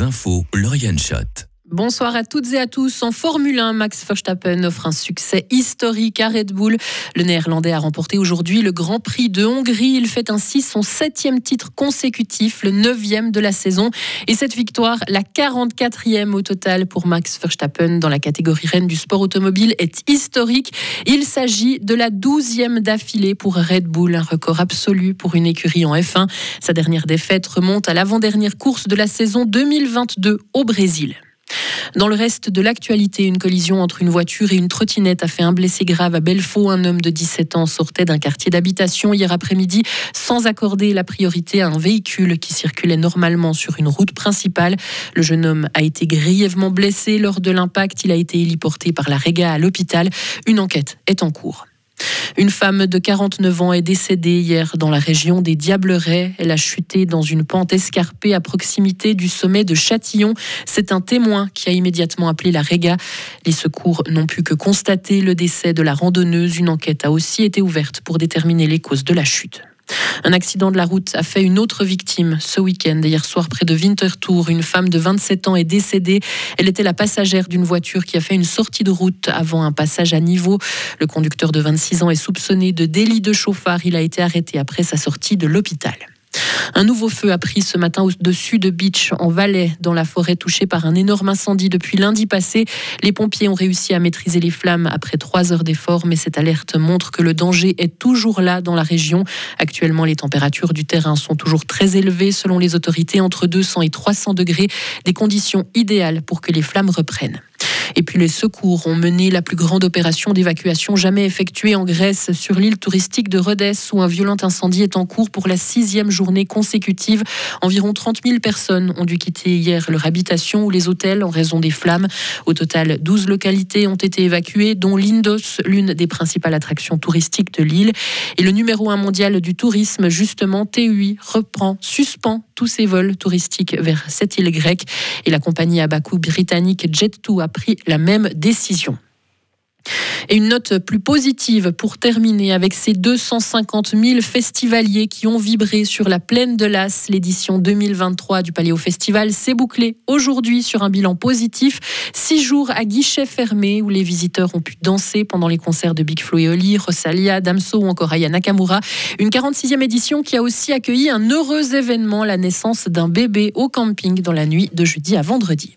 infos, Lauriane Schott. Bonsoir à toutes et à tous. En Formule 1, Max Verstappen offre un succès historique à Red Bull. Le Néerlandais a remporté aujourd'hui le Grand Prix de Hongrie. Il fait ainsi son septième titre consécutif, le neuvième de la saison. Et cette victoire, la 44e au total pour Max Verstappen dans la catégorie reine du sport automobile, est historique. Il s'agit de la douzième d'affilée pour Red Bull, un record absolu pour une écurie en F1. Sa dernière défaite remonte à l'avant-dernière course de la saison 2022 au Brésil. Dans le reste de l'actualité, une collision entre une voiture et une trottinette a fait un blessé grave à Belfaux. Un homme de 17 ans sortait d'un quartier d'habitation hier après-midi sans accorder la priorité à un véhicule qui circulait normalement sur une route principale. Le jeune homme a été grièvement blessé lors de l'impact. Il a été héliporté par la Réga à l'hôpital. Une enquête est en cours. Une femme de 49 ans est décédée hier dans la région des Diablerets. Elle a chuté dans une pente escarpée à proximité du sommet de Châtillon. C'est un témoin qui a immédiatement appelé la Réga. Les secours n'ont pu que constater le décès de la randonneuse. Une enquête a aussi été ouverte pour déterminer les causes de la chute. Un accident de la route a fait une autre victime ce week-end. Hier soir, près de Winterthur, une femme de 27 ans est décédée. Elle était la passagère d'une voiture qui a fait une sortie de route avant un passage à niveau. Le conducteur de 26 ans est soupçonné de délit de chauffard. Il a été arrêté après sa sortie de l'hôpital. Un nouveau feu a pris ce matin au-dessus de Beach, en Valais, dans la forêt touchée par un énorme incendie depuis lundi passé. Les pompiers ont réussi à maîtriser les flammes après trois heures d'efforts, mais cette alerte montre que le danger est toujours là dans la région. Actuellement, les températures du terrain sont toujours très élevées, selon les autorités, entre 200 et 300 degrés, des conditions idéales pour que les flammes reprennent. Et puis les secours ont mené la plus grande opération d'évacuation jamais effectuée en Grèce sur l'île touristique de Rhodes où un violent incendie est en cours pour la sixième journée consécutive. Environ 30 000 personnes ont dû quitter hier leur habitation ou les hôtels en raison des flammes. Au total, 12 localités ont été évacuées, dont Lindos, l'une des principales attractions touristiques de l'île. Et le numéro un mondial du tourisme, justement, TUI, reprend, suspend tous ses vols touristiques vers cette île grecque. Et la compagnie à britannique Jet2 a pris la même décision. Et une note plus positive pour terminer avec ces 250 000 festivaliers qui ont vibré sur la plaine de l'As. L'édition 2023 du Paléo Festival s'est bouclée aujourd'hui sur un bilan positif. Six jours à guichet fermé où les visiteurs ont pu danser pendant les concerts de Big Flo et Oli, Rosalia, Damso ou encore Aya Nakamura. Une 46e édition qui a aussi accueilli un heureux événement, la naissance d'un bébé au camping dans la nuit de jeudi à vendredi.